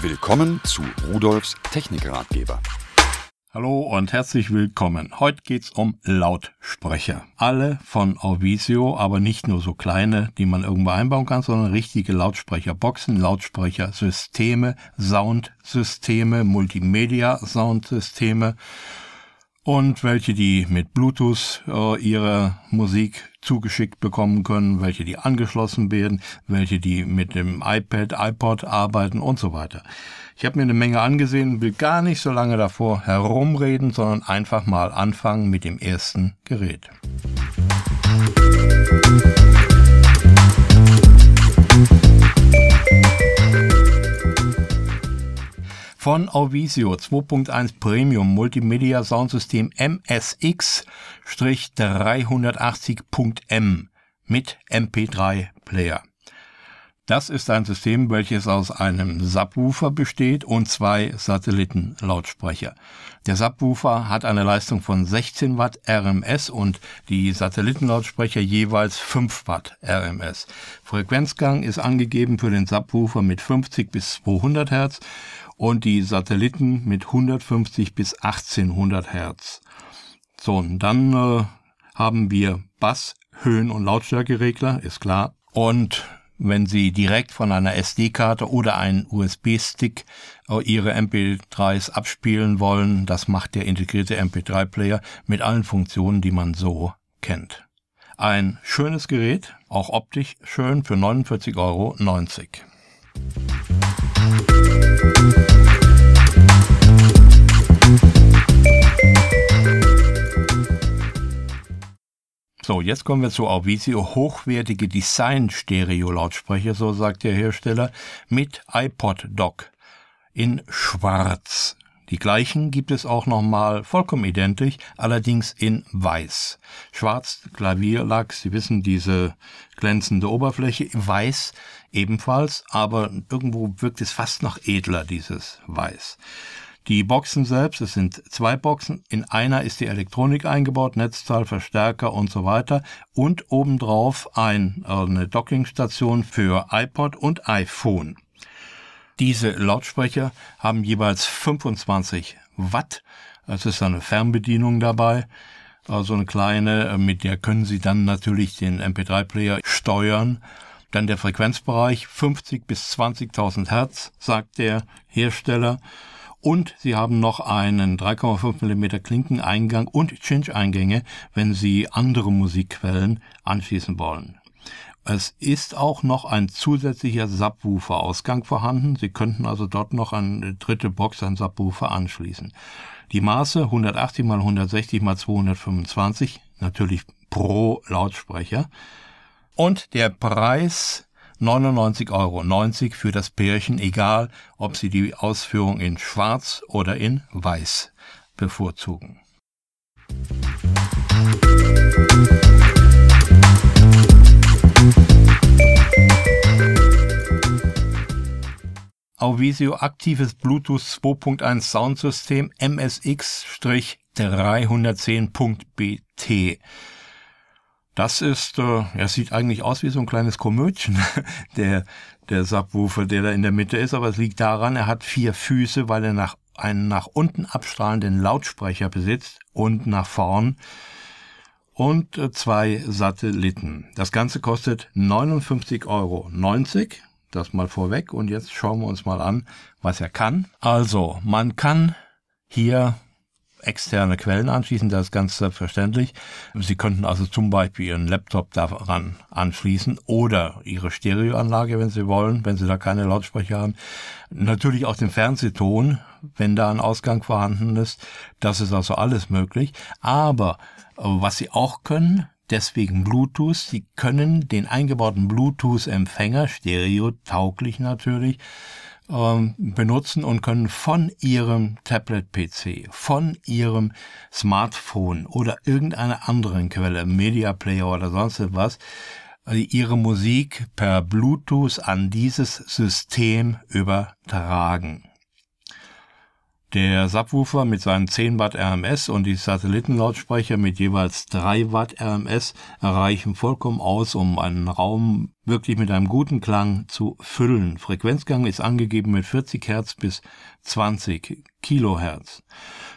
Willkommen zu Rudolfs Technikratgeber. Hallo und herzlich willkommen. Heute geht's um Lautsprecher. Alle von Auvisio, aber nicht nur so kleine, die man irgendwo einbauen kann, sondern richtige Lautsprecherboxen, Lautsprechersysteme, Soundsysteme, Multimedia-Soundsysteme und welche die mit Bluetooth äh, ihre Musik zugeschickt bekommen können, welche die angeschlossen werden, welche die mit dem iPad, iPod arbeiten und so weiter. Ich habe mir eine Menge angesehen, will gar nicht so lange davor herumreden, sondern einfach mal anfangen mit dem ersten Gerät. Von Auvisio 2.1 Premium Multimedia Soundsystem MSX-380.M mit MP3 Player. Das ist ein System, welches aus einem Subwoofer besteht und zwei Satellitenlautsprecher. Der Subwoofer hat eine Leistung von 16 Watt RMS und die Satellitenlautsprecher jeweils 5 Watt RMS. Frequenzgang ist angegeben für den Subwoofer mit 50 bis 200 Hertz und die Satelliten mit 150 bis 1800 Hertz. So, und dann äh, haben wir Bass, Höhen- und Lautstärkeregler, ist klar. Und wenn Sie direkt von einer SD-Karte oder einem USB-Stick äh, Ihre MP3s abspielen wollen, das macht der integrierte MP3-Player mit allen Funktionen, die man so kennt. Ein schönes Gerät, auch optisch schön, für 49,90 Euro. So, jetzt kommen wir zu Auvisio hochwertige Design-Stereo-Lautsprecher, so sagt der Hersteller, mit iPod-Dock in schwarz. Die gleichen gibt es auch nochmal vollkommen identisch, allerdings in weiß. Schwarz, Klavierlack, Sie wissen, diese glänzende Oberfläche, weiß ebenfalls, aber irgendwo wirkt es fast noch edler, dieses Weiß. Die Boxen selbst, es sind zwei Boxen, in einer ist die Elektronik eingebaut, Netzteil, Verstärker und so weiter und obendrauf ein, äh, eine Dockingstation für iPod und iPhone. Diese Lautsprecher haben jeweils 25 Watt. Es ist eine Fernbedienung dabei, also eine kleine, mit der können Sie dann natürlich den MP3-Player steuern. Dann der Frequenzbereich 50 bis 20.000 Hertz, sagt der Hersteller. Und Sie haben noch einen 3,5 mm Klinkeneingang und Cinch-Eingänge, wenn Sie andere Musikquellen anschließen wollen. Es ist auch noch ein zusätzlicher Subwoofer-Ausgang vorhanden. Sie könnten also dort noch eine dritte Box an Subwoofer anschließen. Die Maße 180 x 160 x 225, natürlich pro Lautsprecher. Und der Preis 99,90 Euro für das Pärchen, egal ob Sie die Ausführung in Schwarz oder in Weiß bevorzugen. Auvisio aktives Bluetooth 2.1 Soundsystem MSX-310.BT das ist, äh, er sieht eigentlich aus wie so ein kleines Komödchen, der, der Subwoofer, der da in der Mitte ist, aber es liegt daran, er hat vier Füße, weil er nach, einen nach unten abstrahlenden Lautsprecher besitzt und nach vorn und äh, zwei Satelliten. Das Ganze kostet 59,90 Euro. Das mal vorweg und jetzt schauen wir uns mal an, was er kann. Also, man kann hier externe Quellen anschließen, das ist ganz selbstverständlich. Sie könnten also zum Beispiel Ihren Laptop daran anschließen oder Ihre Stereoanlage, wenn Sie wollen, wenn Sie da keine Lautsprecher haben. Natürlich auch den Fernsehton, wenn da ein Ausgang vorhanden ist. Das ist also alles möglich. Aber was Sie auch können, deswegen Bluetooth. Sie können den eingebauten Bluetooth-Empfänger, stereotauglich natürlich, ähm, benutzen und können von ihrem Tablet-PC, von ihrem Smartphone oder irgendeiner anderen Quelle, Media Player oder sonst etwas, äh, ihre Musik per Bluetooth an dieses System übertragen. Der Subwoofer mit seinen 10 Watt RMS und die Satellitenlautsprecher mit jeweils 3 Watt RMS erreichen vollkommen aus, um einen Raum wirklich mit einem guten Klang zu füllen. Frequenzgang ist angegeben mit 40 Hertz bis 20 Kilohertz.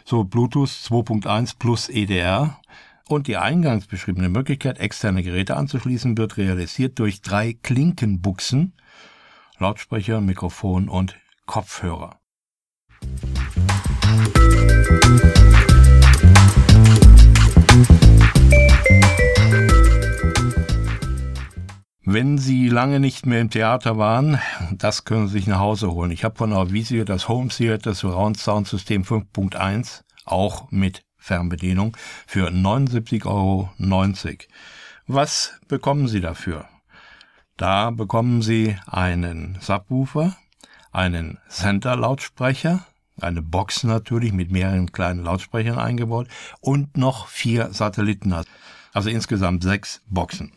So Bluetooth 2.1 plus EDR und die eingangs beschriebene Möglichkeit, externe Geräte anzuschließen, wird realisiert durch drei Klinkenbuchsen, Lautsprecher, Mikrofon und Kopfhörer. Wenn Sie lange nicht mehr im Theater waren, das können Sie sich nach Hause holen. Ich habe von Avisio das Home Theater Surround Sound System 5.1, auch mit Fernbedienung, für 79,90 Euro. Was bekommen Sie dafür? Da bekommen Sie einen Subwoofer, einen Center-Lautsprecher, eine Box natürlich mit mehreren kleinen Lautsprechern eingebaut und noch vier Satelliten. Also insgesamt sechs Boxen.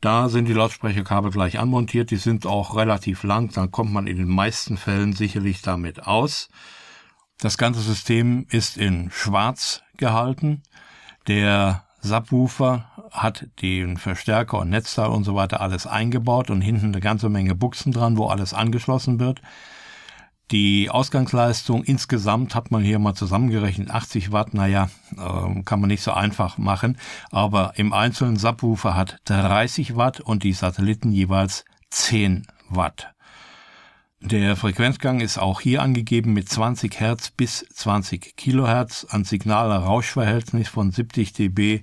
Da sind die Lautsprecherkabel gleich anmontiert, die sind auch relativ lang, dann kommt man in den meisten Fällen sicherlich damit aus. Das ganze System ist in schwarz gehalten. Der Subwoofer hat den Verstärker und Netzteil und so weiter alles eingebaut und hinten eine ganze Menge Buchsen dran, wo alles angeschlossen wird. Die Ausgangsleistung insgesamt hat man hier mal zusammengerechnet, 80 Watt, naja, äh, kann man nicht so einfach machen, aber im einzelnen Subwoofer hat 30 Watt und die Satelliten jeweils 10 Watt. Der Frequenzgang ist auch hier angegeben mit 20 Hertz bis 20 Kilohertz, ein Signal-Rauschverhältnis von 70 dB.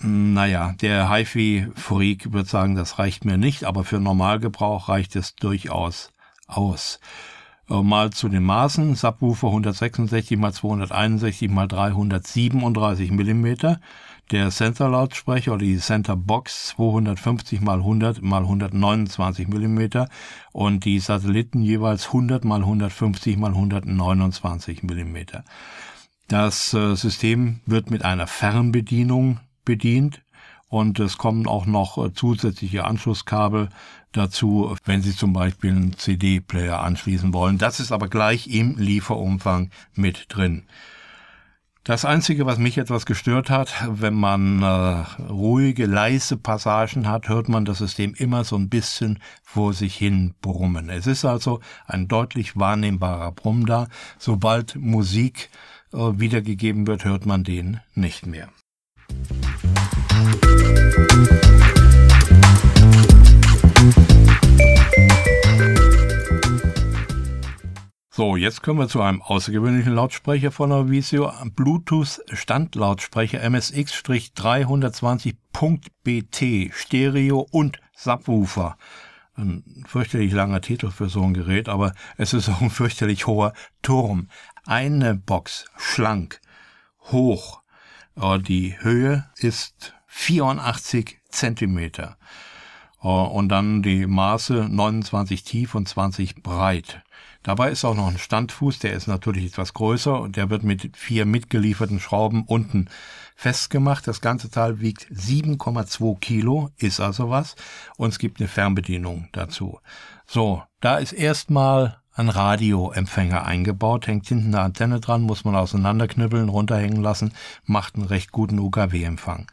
Naja, der HiFi-Freak würde sagen, das reicht mir nicht, aber für Normalgebrauch reicht es durchaus aus. Äh, mal zu den Maßen. Subwoofer 166 x 261 x 337 mm. Der Center-Lautsprecher oder die Center-Box 250 x 100 x 129 mm und die Satelliten jeweils 100 x 150 x 129 mm. Das äh, System wird mit einer Fernbedienung bedient und es kommen auch noch äh, zusätzliche Anschlusskabel dazu, wenn Sie zum Beispiel einen CD-Player anschließen wollen. Das ist aber gleich im Lieferumfang mit drin. Das Einzige, was mich etwas gestört hat, wenn man äh, ruhige, leise Passagen hat, hört man das System immer so ein bisschen vor sich hin brummen. Es ist also ein deutlich wahrnehmbarer Brumm da. Sobald Musik äh, wiedergegeben wird, hört man den nicht mehr. So, jetzt kommen wir zu einem außergewöhnlichen Lautsprecher von Avisio. Bluetooth Standlautsprecher MSX-320.BT Stereo und Subwoofer. Ein fürchterlich langer Titel für so ein Gerät, aber es ist auch ein fürchterlich hoher Turm. Eine Box, schlank, hoch. Die Höhe ist 84 Zentimeter. Und dann die Maße 29 tief und 20 breit. Dabei ist auch noch ein Standfuß, der ist natürlich etwas größer und der wird mit vier mitgelieferten Schrauben unten festgemacht. Das ganze Teil wiegt 7,2 Kilo, ist also was. Und es gibt eine Fernbedienung dazu. So, da ist erstmal ein Radioempfänger eingebaut, hängt hinten eine Antenne dran, muss man auseinanderknüppeln, runterhängen lassen, macht einen recht guten UKW-Empfang.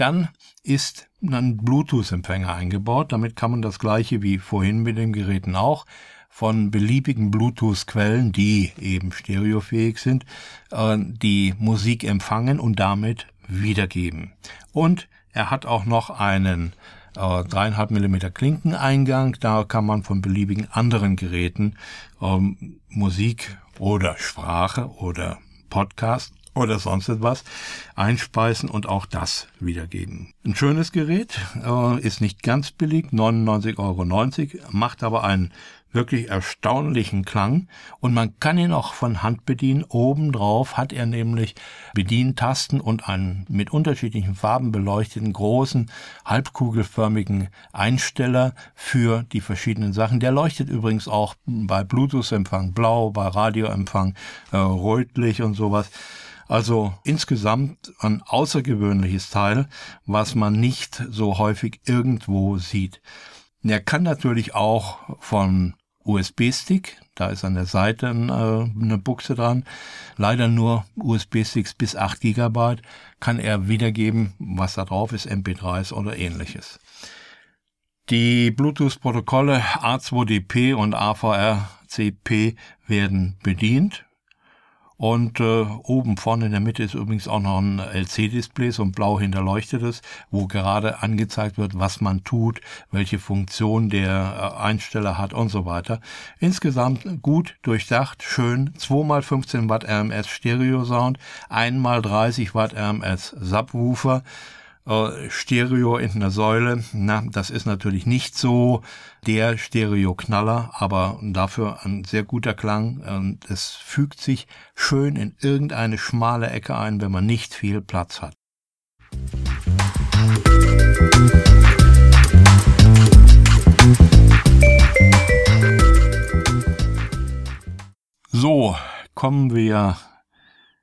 Dann ist ein Bluetooth-Empfänger eingebaut, damit kann man das gleiche wie vorhin mit den Geräten auch von beliebigen Bluetooth-Quellen, die eben stereofähig sind, äh, die Musik empfangen und damit wiedergeben. Und er hat auch noch einen äh, dreieinhalb Millimeter Klinkeneingang. Da kann man von beliebigen anderen Geräten ähm, Musik oder Sprache oder Podcast oder sonst etwas einspeisen und auch das wiedergeben. Ein schönes Gerät, äh, ist nicht ganz billig, 99,90 Euro, macht aber einen wirklich erstaunlichen Klang und man kann ihn auch von Hand bedienen. Obendrauf hat er nämlich Bedientasten und einen mit unterschiedlichen Farben beleuchteten großen halbkugelförmigen Einsteller für die verschiedenen Sachen. Der leuchtet übrigens auch bei Bluetooth-Empfang blau, bei Radioempfang äh, rötlich und sowas. Also insgesamt ein außergewöhnliches Teil, was man nicht so häufig irgendwo sieht. Er kann natürlich auch von USB-Stick. Da ist an der Seite äh, eine Buchse dran. Leider nur USB-Sticks bis 8 GB kann er wiedergeben, was da drauf ist, MP3s oder ähnliches. Die Bluetooth-Protokolle A2DP und AVRCP werden bedient. Und äh, oben vorne in der Mitte ist übrigens auch noch ein LC-Display, so ein blau hinterleuchtetes, wo gerade angezeigt wird, was man tut, welche Funktion der äh, Einsteller hat und so weiter. Insgesamt gut durchdacht, schön, 2x15 Watt RMS Stereo Sound, 1x30 Watt RMS Subwoofer, Stereo in einer Säule. Na, das ist natürlich nicht so der Stereo-Knaller, aber dafür ein sehr guter Klang. Und es fügt sich schön in irgendeine schmale Ecke ein, wenn man nicht viel Platz hat. So, kommen wir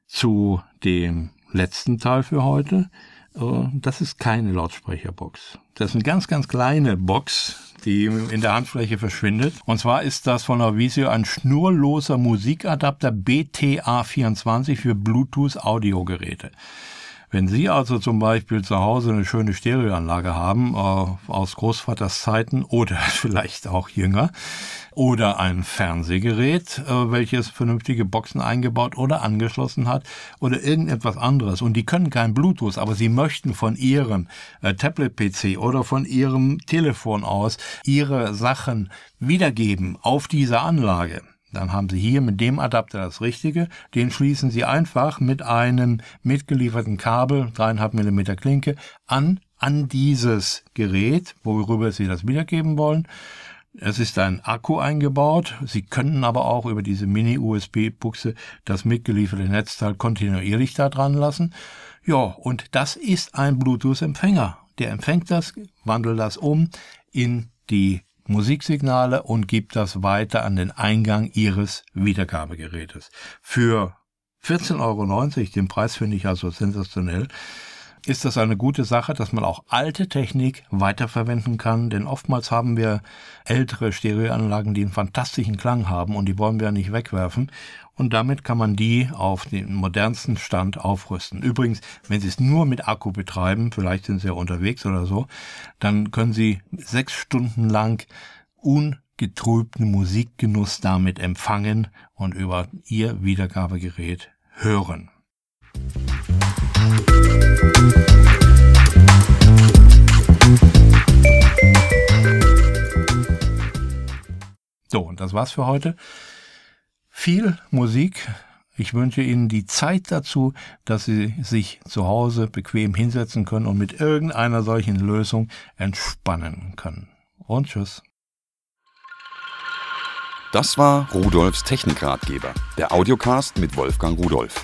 zu dem letzten Teil für heute. Äh, das ist keine Lautsprecherbox. Das ist eine ganz, ganz kleine Box, die in der Handfläche verschwindet. Und zwar ist das von Avisio ein schnurloser Musikadapter BTA24 für Bluetooth-Audiogeräte. Wenn Sie also zum Beispiel zu Hause eine schöne Stereoanlage haben, äh, aus Großvaters Zeiten oder vielleicht auch jünger, oder ein Fernsehgerät, äh, welches vernünftige Boxen eingebaut oder angeschlossen hat, oder irgendetwas anderes, und die können kein Bluetooth, aber Sie möchten von Ihrem äh, Tablet-PC oder von Ihrem Telefon aus Ihre Sachen wiedergeben auf diese Anlage dann haben Sie hier mit dem Adapter das Richtige. Den schließen Sie einfach mit einem mitgelieferten Kabel, 3,5 mm Klinke, an, an dieses Gerät, worüber Sie das wiedergeben wollen. Es ist ein Akku eingebaut. Sie können aber auch über diese Mini-USB-Buchse das mitgelieferte Netzteil kontinuierlich da dran lassen. Ja, und das ist ein Bluetooth-Empfänger. Der empfängt das, wandelt das um in die Musiksignale und gibt das weiter an den Eingang Ihres Wiedergabegerätes. Für 14,90 Euro, den Preis finde ich also sensationell, ist das eine gute Sache, dass man auch alte Technik weiterverwenden kann, denn oftmals haben wir ältere Stereoanlagen, die einen fantastischen Klang haben und die wollen wir nicht wegwerfen und damit kann man die auf den modernsten Stand aufrüsten. Übrigens, wenn Sie es nur mit Akku betreiben, vielleicht sind Sie ja unterwegs oder so, dann können Sie sechs Stunden lang ungetrübten Musikgenuss damit empfangen und über Ihr Wiedergabegerät hören. So, und das war's für heute. Viel Musik. Ich wünsche Ihnen die Zeit dazu, dass Sie sich zu Hause bequem hinsetzen können und mit irgendeiner solchen Lösung entspannen können. Und tschüss. Das war Rudolfs Technikratgeber, der Audiocast mit Wolfgang Rudolf.